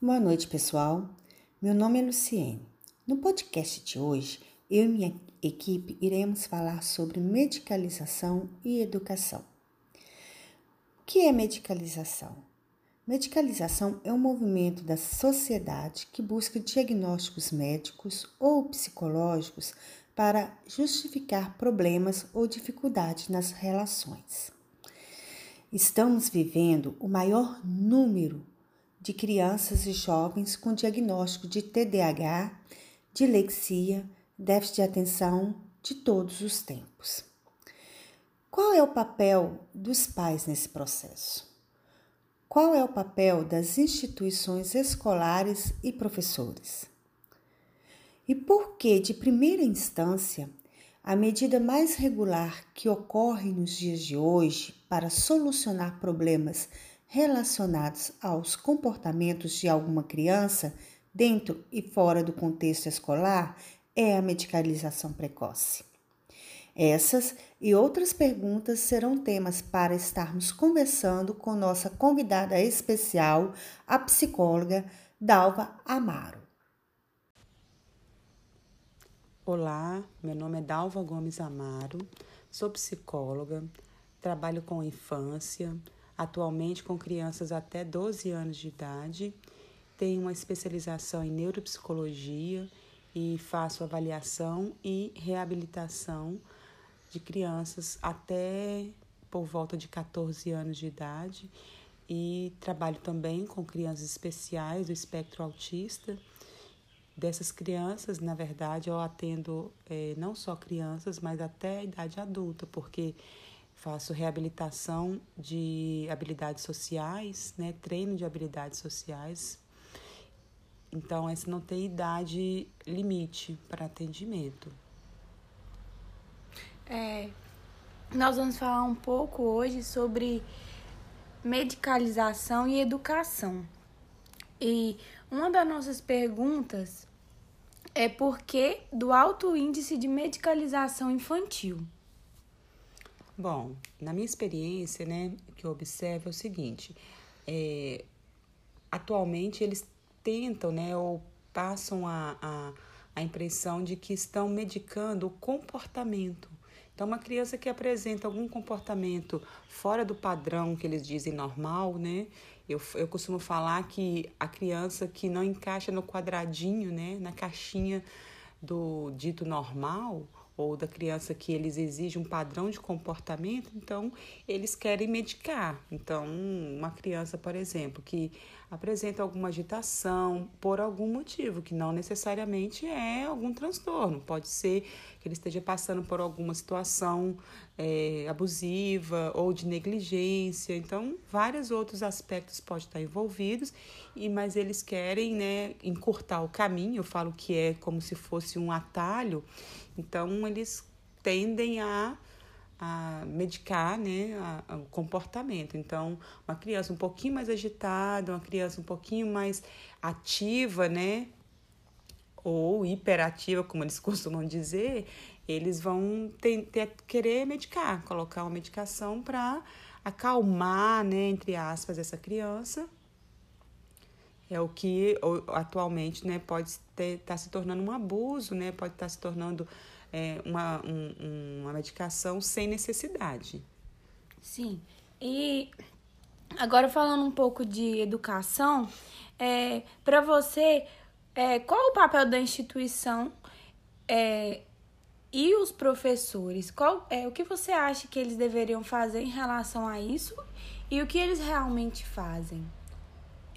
Boa noite, pessoal. Meu nome é Luciene. No podcast de hoje, eu e minha equipe iremos falar sobre medicalização e educação. O que é medicalização? Medicalização é um movimento da sociedade que busca diagnósticos médicos ou psicológicos para justificar problemas ou dificuldades nas relações. Estamos vivendo o maior número de crianças e jovens com diagnóstico de TDAH, dilexia, déficit de atenção de todos os tempos. Qual é o papel dos pais nesse processo? Qual é o papel das instituições escolares e professores? E por que, de primeira instância, a medida mais regular que ocorre nos dias de hoje para solucionar problemas relacionados aos comportamentos de alguma criança dentro e fora do contexto escolar é a medicalização precoce. Essas e outras perguntas serão temas para estarmos conversando com nossa convidada especial, a psicóloga Dalva Amaro. Olá, meu nome é Dalva Gomes Amaro, sou psicóloga, trabalho com infância, atualmente com crianças até 12 anos de idade. Tenho uma especialização em neuropsicologia e faço avaliação e reabilitação de crianças até por volta de 14 anos de idade e trabalho também com crianças especiais do espectro autista. Dessas crianças, na verdade, eu atendo é, não só crianças, mas até a idade adulta, porque faço reabilitação de habilidades sociais, né, treino de habilidades sociais. Então, essa não tem idade limite para atendimento. É, nós vamos falar um pouco hoje sobre medicalização e educação. E uma das nossas perguntas é por que do alto índice de medicalização infantil? Bom, na minha experiência, né, que eu observo é o seguinte: é, atualmente eles tentam, né, ou passam a, a, a impressão de que estão medicando o comportamento. Então, uma criança que apresenta algum comportamento fora do padrão que eles dizem normal, né? Eu, eu costumo falar que a criança que não encaixa no quadradinho, né, na caixinha do dito normal, ou da criança que eles exigem um padrão de comportamento, então eles querem medicar. Então, uma criança, por exemplo, que apresenta alguma agitação por algum motivo, que não necessariamente é algum transtorno, pode ser que ele esteja passando por alguma situação é, abusiva ou de negligência, então vários outros aspectos podem estar envolvidos, e mas eles querem né, encurtar o caminho, eu falo que é como se fosse um atalho, então, eles tendem a, a medicar né, a, a, o comportamento. Então, uma criança um pouquinho mais agitada, uma criança um pouquinho mais ativa, né? Ou hiperativa, como eles costumam dizer, eles vão ter, ter, querer medicar, colocar uma medicação para acalmar, né, entre aspas, essa criança. É o que atualmente né, pode estar tá se tornando um abuso, né, pode estar tá se tornando é, uma, um, uma medicação sem necessidade. Sim. E agora falando um pouco de educação, é, para você, é, qual o papel da instituição é, e os professores? Qual é o que você acha que eles deveriam fazer em relação a isso e o que eles realmente fazem?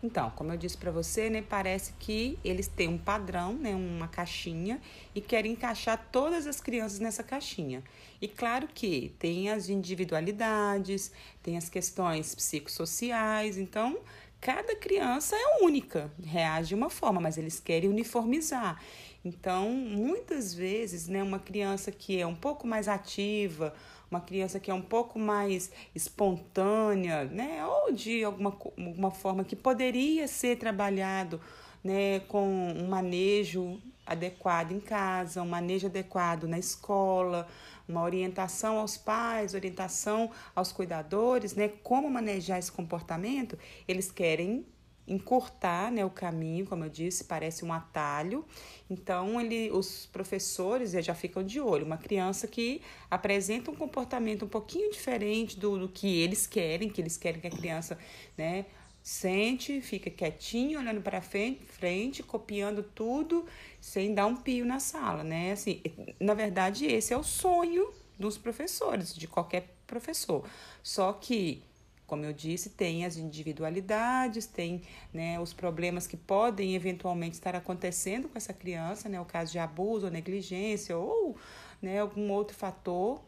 Então, como eu disse para você, né, parece que eles têm um padrão, né, uma caixinha e querem encaixar todas as crianças nessa caixinha. E claro que tem as individualidades, tem as questões psicossociais, então cada criança é única, reage de uma forma, mas eles querem uniformizar. Então, muitas vezes, né, uma criança que é um pouco mais ativa, uma criança que é um pouco mais espontânea, né, ou de alguma, alguma forma que poderia ser trabalhado né, com um manejo adequado em casa, um manejo adequado na escola, uma orientação aos pais, orientação aos cuidadores, né, como manejar esse comportamento, eles querem encurtar né, o caminho, como eu disse, parece um atalho. Então, ele, os professores já ficam de olho. Uma criança que apresenta um comportamento um pouquinho diferente do, do que eles querem, que eles querem que a criança né, sente, fica quietinho, olhando para frente, copiando tudo, sem dar um pio na sala, né? Assim, na verdade, esse é o sonho dos professores, de qualquer professor. Só que como eu disse, tem as individualidades, tem né, os problemas que podem eventualmente estar acontecendo com essa criança, né, o caso de abuso ou negligência ou né, algum outro fator.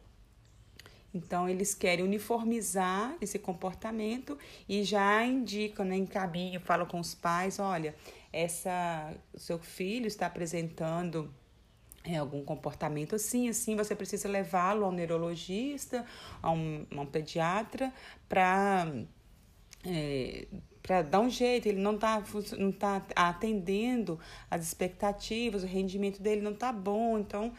Então, eles querem uniformizar esse comportamento e já indicam, né, encaminham, falam com os pais, olha, essa, seu filho está apresentando é, algum comportamento assim, assim, você precisa levá-lo ao neurologista, a um, a um pediatra, para é, para dar um jeito, ele não está não tá atendendo as expectativas, o rendimento dele não está bom, então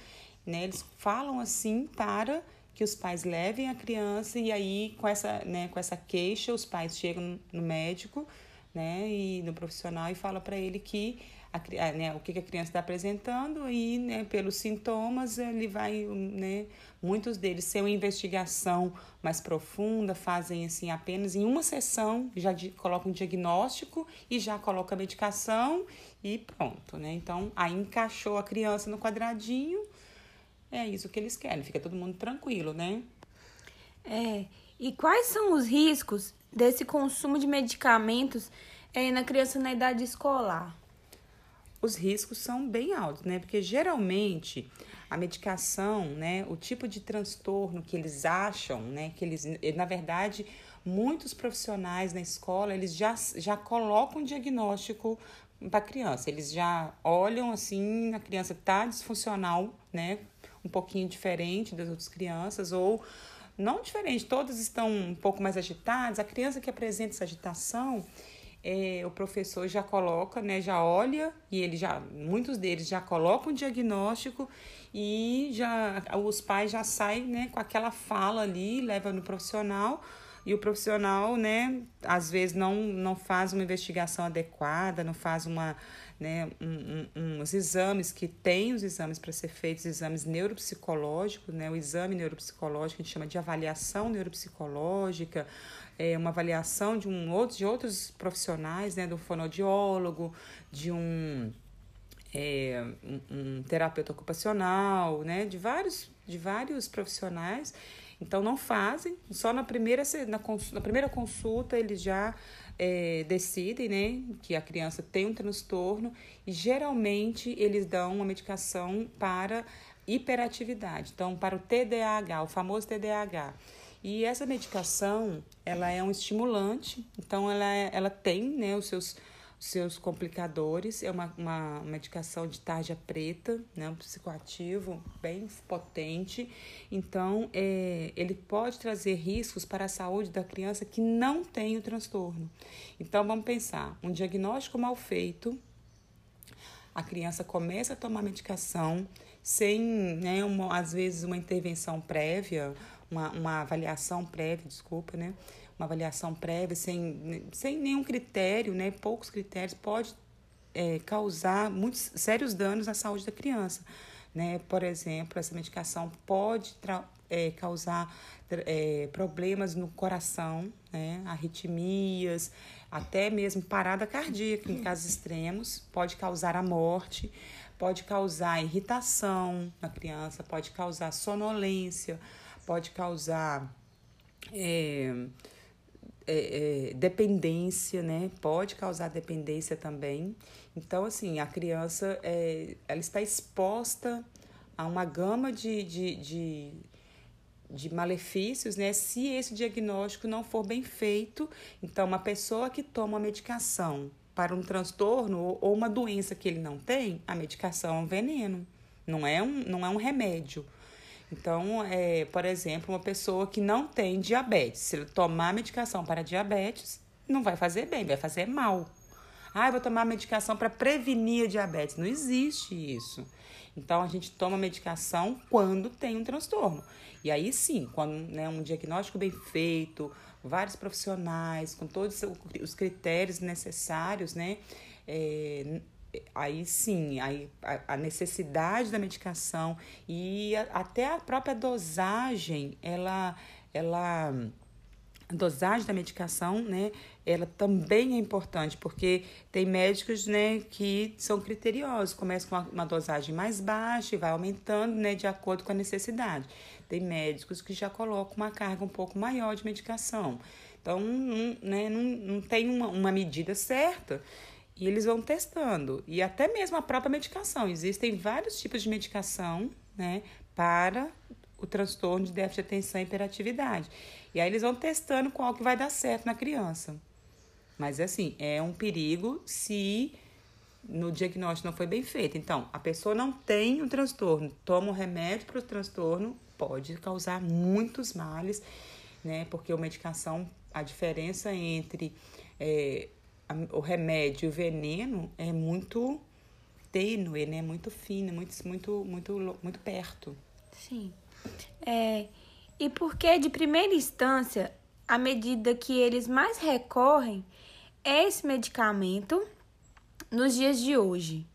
né, eles falam assim para que os pais levem a criança e aí com essa, né, com essa queixa os pais chegam no médico né, e no profissional e fala para ele que a, né, o que a criança está apresentando e, né, pelos sintomas, ele vai, né, muitos deles, sem uma investigação mais profunda, fazem assim apenas em uma sessão, já de, colocam um diagnóstico e já coloca a medicação e pronto, né? Então, aí encaixou a criança no quadradinho, é isso que eles querem, fica todo mundo tranquilo, né? É, e quais são os riscos desse consumo de medicamentos é, na criança na idade escolar? Os riscos são bem altos, né? Porque geralmente a medicação, né, o tipo de transtorno que eles acham, né, que eles, na verdade, muitos profissionais na escola, eles já, já colocam um diagnóstico para a criança. Eles já olham assim, a criança está disfuncional, né, um pouquinho diferente das outras crianças ou não diferente, todas estão um pouco mais agitadas. A criança que apresenta essa agitação, é, o professor já coloca, né, já olha e ele já, muitos deles já colocam o diagnóstico e já os pais já saem, né, com aquela fala ali, leva no profissional e o profissional, né, às vezes não, não faz uma investigação adequada, não faz uma, né, um, um, uns exames que tem os exames para ser feitos, exames neuropsicológicos, né, o exame neuropsicológico a gente chama de avaliação neuropsicológica, é, uma avaliação de, um, outro, de outros profissionais, né, do fonoaudiólogo, de um, é, um, um terapeuta ocupacional, né, de vários, de vários profissionais. Então não fazem, só na primeira, na, na primeira consulta eles já é, decidem né, que a criança tem um transtorno e geralmente eles dão uma medicação para hiperatividade, então para o TDAH, o famoso TDAH. E essa medicação, ela é um estimulante, então ela, é, ela tem né, os seus, seus complicadores, é uma, uma medicação de tarja preta, né, um psicoativo bem potente, então é, ele pode trazer riscos para a saúde da criança que não tem o transtorno. Então vamos pensar, um diagnóstico mal feito, a criança começa a tomar medicação sem, né, uma, às vezes, uma intervenção prévia, uma, uma avaliação prévia, desculpa, né? Uma avaliação prévia sem, sem nenhum critério, né? Poucos critérios, pode é, causar muitos sérios danos à saúde da criança. Né? Por exemplo, essa medicação pode é, causar é, problemas no coração, né? arritmias, até mesmo parada cardíaca em casos extremos, pode causar a morte, pode causar irritação na criança, pode causar sonolência, pode causar é, é, é, dependência, né? Pode causar dependência também. Então, assim, a criança é, ela está exposta a uma gama de, de, de, de malefícios, né? Se esse diagnóstico não for bem feito, então uma pessoa que toma medicação para um transtorno ou uma doença que ele não tem, a medicação é um veneno, não é um, não é um remédio. Então, é, por exemplo, uma pessoa que não tem diabetes, se ele tomar medicação para diabetes, não vai fazer bem, vai fazer mal. Ah, eu vou tomar medicação para prevenir a diabetes. Não existe isso. Então, a gente toma medicação quando tem um transtorno. E aí sim, quando né, um diagnóstico bem feito, vários profissionais, com todos os critérios necessários, né? É, aí sim, aí a, necessidade da medicação e até a própria dosagem, ela, ela a dosagem da medicação, né, ela também é importante, porque tem médicos, né, que são criteriosos, começam com uma, uma dosagem mais baixa e vai aumentando, né, de acordo com a necessidade. Tem médicos que já colocam uma carga um pouco maior de medicação. Então, não, né, não, não tem uma, uma medida certa e eles vão testando. E até mesmo a própria medicação. Existem vários tipos de medicação, né, para o transtorno de déficit de atenção e hiperatividade. E aí eles vão testando qual que vai dar certo na criança. Mas assim, é um perigo se no diagnóstico não foi bem feito. Então, a pessoa não tem um transtorno, toma um remédio para o transtorno, pode causar muitos males, né? Porque a medicação, a diferença entre é, o remédio o veneno é muito tênue, né? Muito fina, muito, muito, muito, muito perto. Sim. É, e porque, de primeira instância, a medida que eles mais recorrem é esse medicamento nos dias de hoje?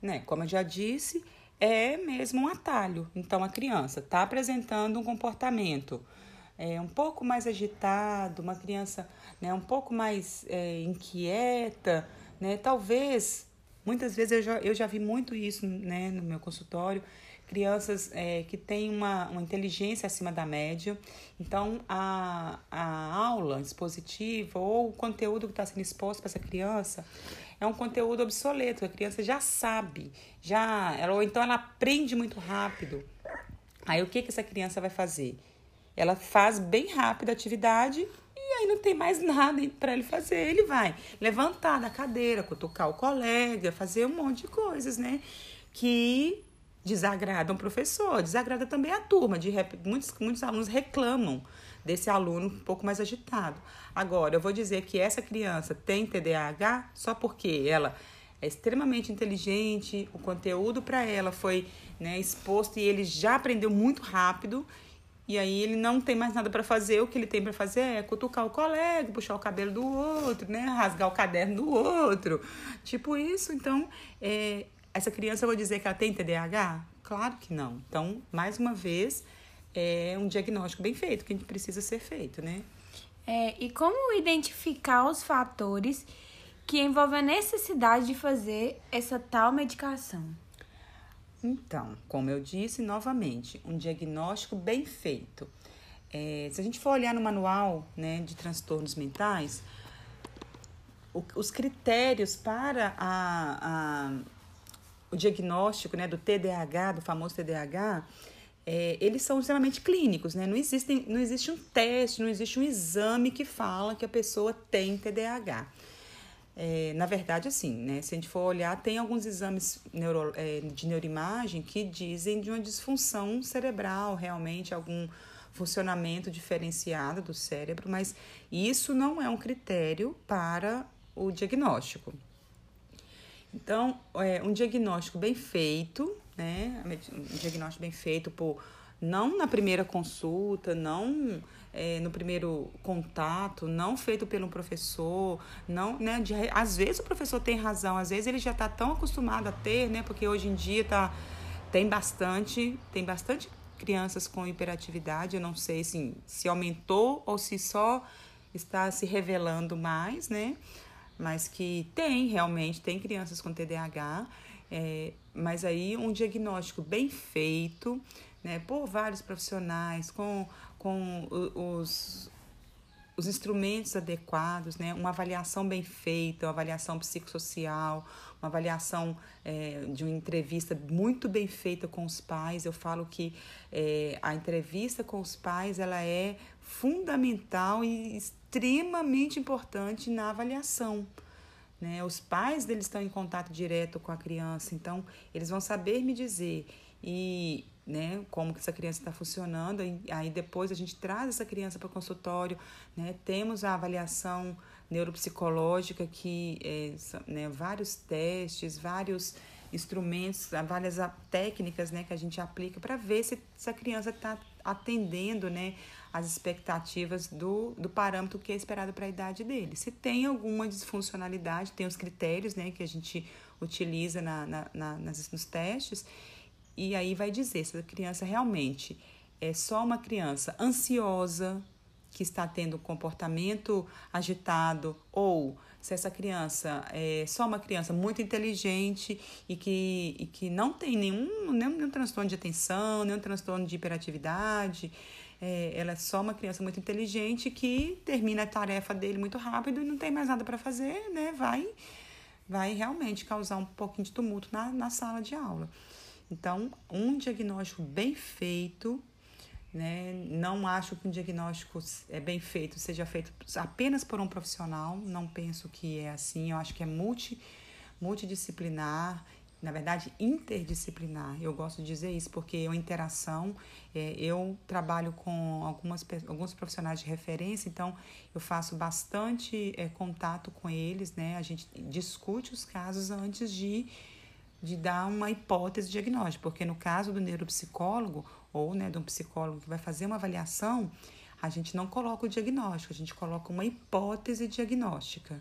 Né, como eu já disse, é mesmo um atalho. Então, a criança está apresentando um comportamento é, um pouco mais agitado, uma criança né, um pouco mais é, inquieta, né? Talvez, muitas vezes eu já, eu já vi muito isso né, no meu consultório, crianças é, que têm uma, uma inteligência acima da média. Então, a, a aula expositiva ou o conteúdo que está sendo exposto para essa criança é um conteúdo obsoleto, a criança já sabe, já ela, ou então ela aprende muito rápido. Aí o que, que essa criança vai fazer? Ela faz bem rápido a atividade e aí não tem mais nada para ele fazer. Ele vai levantar da cadeira, cutucar o colega, fazer um monte de coisas, né? Que desagrada um professor, desagrada também a turma. De muitos, muitos alunos reclamam desse aluno um pouco mais agitado. Agora, eu vou dizer que essa criança tem TDAH só porque ela é extremamente inteligente, o conteúdo para ela foi né, exposto e ele já aprendeu muito rápido. E aí ele não tem mais nada para fazer, o que ele tem para fazer é cutucar o colega, puxar o cabelo do outro, né, rasgar o caderno do outro, tipo isso. Então, é, essa criança, eu vou dizer que ela tem TDAH? Claro que não. Então, mais uma vez, é um diagnóstico bem feito que a gente precisa ser feito, né? É, e como identificar os fatores que envolvem a necessidade de fazer essa tal medicação? Então, como eu disse novamente, um diagnóstico bem feito. É, se a gente for olhar no manual né, de transtornos mentais, o, os critérios para a, a o diagnóstico né, do TDAH, do famoso TDAH, é, eles são extremamente clínicos, né? Não, existem, não existe um teste, não existe um exame que fala que a pessoa tem TDAH. É, na verdade, assim, né? Se a gente for olhar, tem alguns exames neuro, é, de neuroimagem que dizem de uma disfunção cerebral, realmente, algum funcionamento diferenciado do cérebro, mas isso não é um critério para o diagnóstico. Então, é, um diagnóstico bem feito, né? Um diagnóstico bem feito por não na primeira consulta, não é, no primeiro contato, não feito pelo professor, não, né? De, às vezes o professor tem razão, às vezes ele já está tão acostumado a ter, né? Porque hoje em dia tá, tem bastante, tem bastante crianças com hiperatividade, eu não sei assim, se aumentou ou se só está se revelando mais, né? mas que tem realmente, tem crianças com TDAH, é, mas aí um diagnóstico bem feito, né, por vários profissionais, com, com os, os instrumentos adequados, né, uma avaliação bem feita, uma avaliação psicossocial, uma avaliação é, de uma entrevista muito bem feita com os pais. Eu falo que é, a entrevista com os pais ela é fundamental e extremamente importante na avaliação. Né? Os pais deles estão em contato direto com a criança, então eles vão saber me dizer e né, como que essa criança está funcionando. Aí depois a gente traz essa criança para o consultório, né? temos a avaliação neuropsicológica que é, né, vários testes, vários instrumentos, várias técnicas né, que a gente aplica para ver se essa criança está atendendo né, as expectativas do, do parâmetro que é esperado para a idade dele. Se tem alguma disfuncionalidade, tem os critérios né, que a gente utiliza na, na, na, nas, nos testes, e aí vai dizer se a criança realmente é só uma criança ansiosa, que está tendo comportamento agitado, ou se essa criança é só uma criança muito inteligente e que, e que não tem nenhum, nenhum, nenhum transtorno de atenção, nenhum transtorno de hiperatividade, é, ela é só uma criança muito inteligente que termina a tarefa dele muito rápido e não tem mais nada para fazer, né? Vai, vai realmente causar um pouquinho de tumulto na, na sala de aula. Então, um diagnóstico bem feito, né? Não acho que um diagnóstico é bem feito seja feito apenas por um profissional, não penso que é assim, eu acho que é multi, multidisciplinar na verdade, interdisciplinar. Eu gosto de dizer isso porque é uma interação. É, eu trabalho com algumas, alguns profissionais de referência, então eu faço bastante é, contato com eles, né? A gente discute os casos antes de, de dar uma hipótese diagnóstica, porque no caso do neuropsicólogo ou né, de um psicólogo que vai fazer uma avaliação, a gente não coloca o diagnóstico, a gente coloca uma hipótese diagnóstica.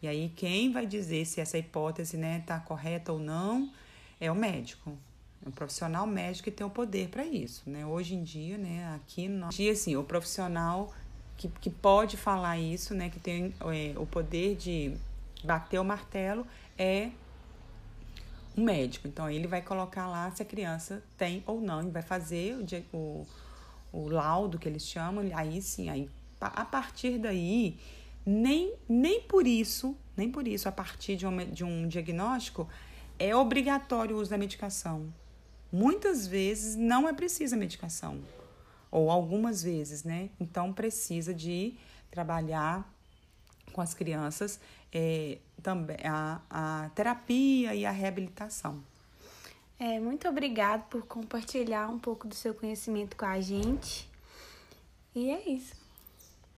E aí quem vai dizer se essa hipótese está né, tá correta ou não é o médico. É o profissional médico que tem o poder para isso, né? Hoje em dia, né, aqui no dia assim, o profissional que, que pode falar isso, né, que tem é, o poder de bater o martelo é o médico. Então ele vai colocar lá se a criança tem ou não, ele vai fazer o, o, o laudo que eles chamam, aí sim, aí a partir daí nem, nem por isso, nem por isso, a partir de um, de um diagnóstico, é obrigatório o uso da medicação. Muitas vezes não é precisa medicação, ou algumas vezes, né? Então precisa de trabalhar com as crianças é, também a, a terapia e a reabilitação. É, muito obrigado por compartilhar um pouco do seu conhecimento com a gente. E é isso.